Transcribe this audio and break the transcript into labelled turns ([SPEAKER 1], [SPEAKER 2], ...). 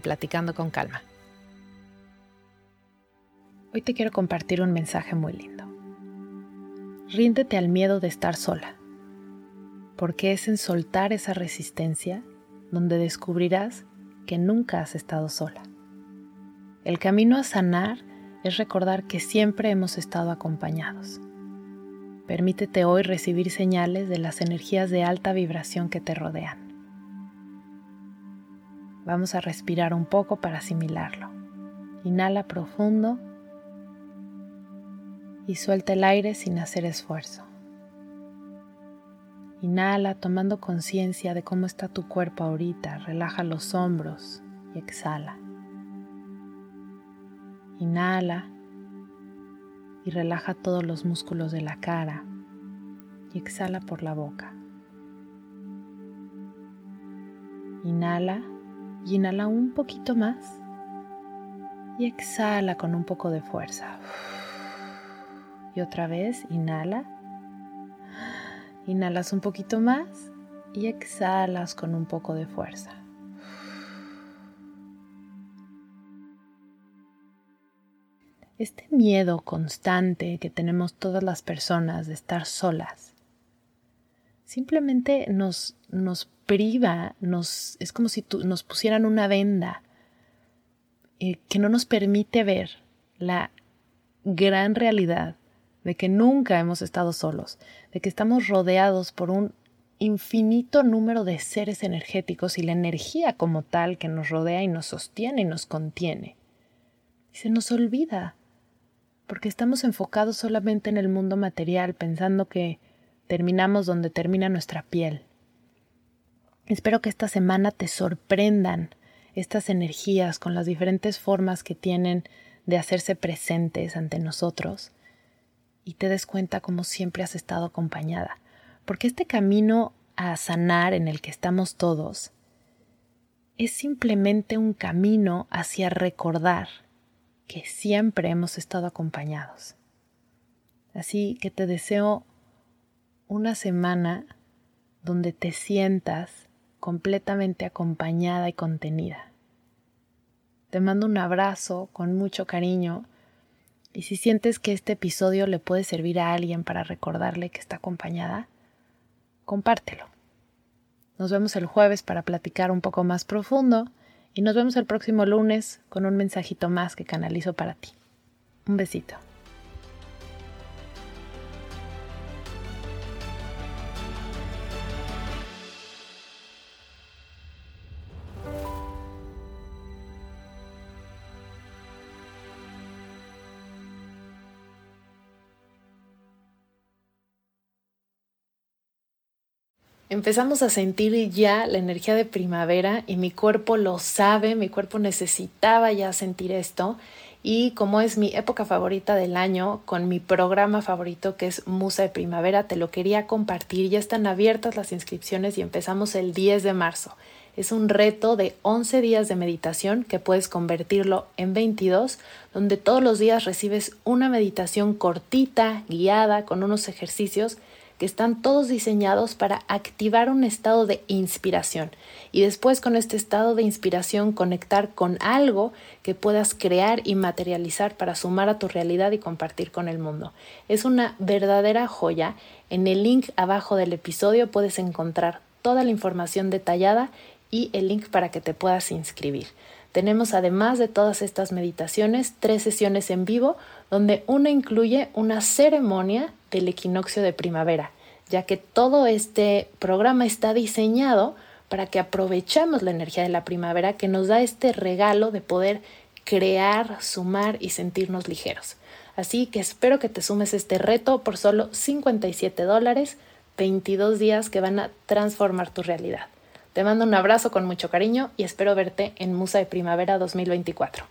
[SPEAKER 1] Platicando con Calma. Hoy te quiero compartir un mensaje muy lindo. Ríndete al miedo de estar sola, porque es en soltar esa resistencia donde descubrirás que nunca has estado sola. El camino a sanar es recordar que siempre hemos estado acompañados. Permítete hoy recibir señales de las energías de alta vibración que te rodean. Vamos a respirar un poco para asimilarlo. Inhala profundo y suelta el aire sin hacer esfuerzo. Inhala tomando conciencia de cómo está tu cuerpo ahorita. Relaja los hombros y exhala. Inhala y relaja todos los músculos de la cara y exhala por la boca. Inhala y inhala un poquito más y exhala con un poco de fuerza. Y otra vez, inhala. Inhalas un poquito más y exhalas con un poco de fuerza. Este miedo constante que tenemos todas las personas de estar solas simplemente nos, nos priva, nos, es como si nos pusieran una venda eh, que no nos permite ver la gran realidad de que nunca hemos estado solos, de que estamos rodeados por un infinito número de seres energéticos y la energía como tal que nos rodea y nos sostiene y nos contiene. Y se nos olvida, porque estamos enfocados solamente en el mundo material, pensando que terminamos donde termina nuestra piel. Espero que esta semana te sorprendan estas energías con las diferentes formas que tienen de hacerse presentes ante nosotros y te des cuenta como siempre has estado acompañada. Porque este camino a sanar en el que estamos todos es simplemente un camino hacia recordar que siempre hemos estado acompañados. Así que te deseo una semana donde te sientas completamente acompañada y contenida. Te mando un abrazo con mucho cariño y si sientes que este episodio le puede servir a alguien para recordarle que está acompañada, compártelo. Nos vemos el jueves para platicar un poco más profundo y nos vemos el próximo lunes con un mensajito más que canalizo para ti. Un besito. Empezamos a sentir ya la energía de primavera y mi cuerpo lo sabe, mi cuerpo necesitaba ya sentir esto y como es mi época favorita del año con mi programa favorito que es Musa de Primavera, te lo quería compartir, ya están abiertas las inscripciones y empezamos el 10 de marzo. Es un reto de 11 días de meditación que puedes convertirlo en 22, donde todos los días recibes una meditación cortita, guiada, con unos ejercicios que están todos diseñados para activar un estado de inspiración y después con este estado de inspiración conectar con algo que puedas crear y materializar para sumar a tu realidad y compartir con el mundo. Es una verdadera joya. En el link abajo del episodio puedes encontrar toda la información detallada y el link para que te puedas inscribir. Tenemos además de todas estas meditaciones tres sesiones en vivo donde una incluye una ceremonia del equinoccio de primavera, ya que todo este programa está diseñado para que aprovechemos la energía de la primavera que nos da este regalo de poder crear, sumar y sentirnos ligeros. Así que espero que te sumes este reto por solo 57 dólares, 22 días que van a transformar tu realidad. Te mando un abrazo con mucho cariño y espero verte en Musa de Primavera 2024.